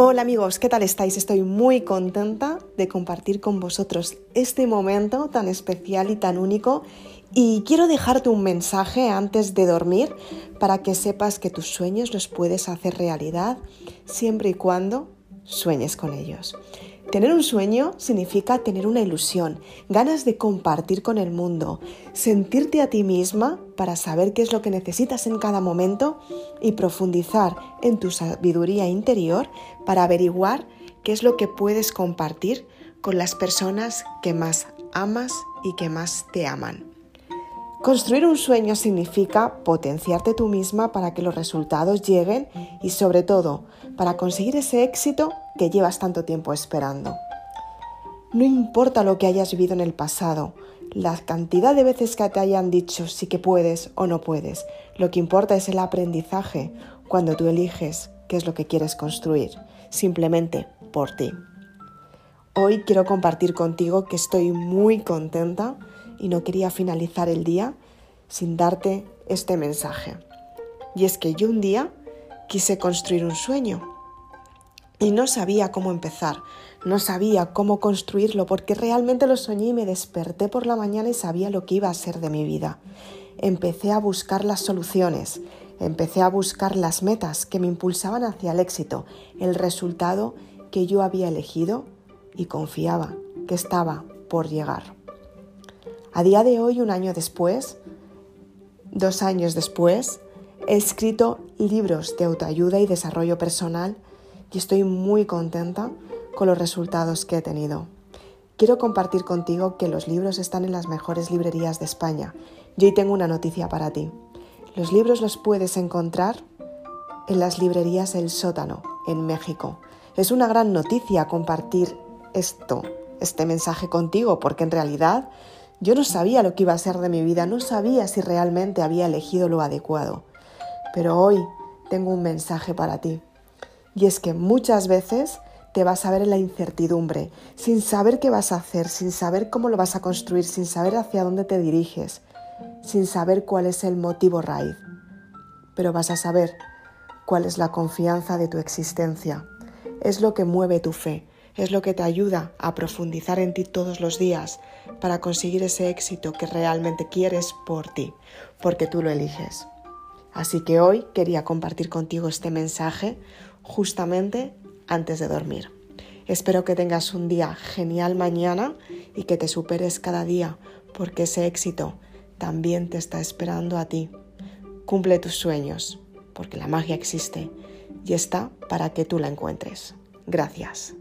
Hola amigos, ¿qué tal estáis? Estoy muy contenta de compartir con vosotros este momento tan especial y tan único y quiero dejarte un mensaje antes de dormir para que sepas que tus sueños los puedes hacer realidad siempre y cuando sueñes con ellos. Tener un sueño significa tener una ilusión, ganas de compartir con el mundo, sentirte a ti misma para saber qué es lo que necesitas en cada momento y profundizar en tu sabiduría interior para averiguar qué es lo que puedes compartir con las personas que más amas y que más te aman. Construir un sueño significa potenciarte tú misma para que los resultados lleguen y sobre todo para conseguir ese éxito que llevas tanto tiempo esperando. No importa lo que hayas vivido en el pasado, la cantidad de veces que te hayan dicho sí que puedes o no puedes, lo que importa es el aprendizaje cuando tú eliges qué es lo que quieres construir, simplemente por ti. Hoy quiero compartir contigo que estoy muy contenta y no quería finalizar el día sin darte este mensaje. Y es que yo un día quise construir un sueño y no sabía cómo empezar, no sabía cómo construirlo porque realmente lo soñé y me desperté por la mañana y sabía lo que iba a ser de mi vida. Empecé a buscar las soluciones, empecé a buscar las metas que me impulsaban hacia el éxito, el resultado que yo había elegido y confiaba que estaba por llegar. A día de hoy, un año después, dos años después, he escrito libros de autoayuda y desarrollo personal y estoy muy contenta con los resultados que he tenido. Quiero compartir contigo que los libros están en las mejores librerías de España y hoy tengo una noticia para ti. Los libros los puedes encontrar en las librerías El Sótano, en México. Es una gran noticia compartir esto, este mensaje contigo, porque en realidad yo no sabía lo que iba a ser de mi vida, no sabía si realmente había elegido lo adecuado. Pero hoy tengo un mensaje para ti. Y es que muchas veces te vas a ver en la incertidumbre, sin saber qué vas a hacer, sin saber cómo lo vas a construir, sin saber hacia dónde te diriges, sin saber cuál es el motivo raíz. Pero vas a saber cuál es la confianza de tu existencia. Es lo que mueve tu fe, es lo que te ayuda a profundizar en ti todos los días para conseguir ese éxito que realmente quieres por ti, porque tú lo eliges. Así que hoy quería compartir contigo este mensaje justamente antes de dormir. Espero que tengas un día genial mañana y que te superes cada día, porque ese éxito también te está esperando a ti. Cumple tus sueños, porque la magia existe y está para que tú la encuentres. Gracias.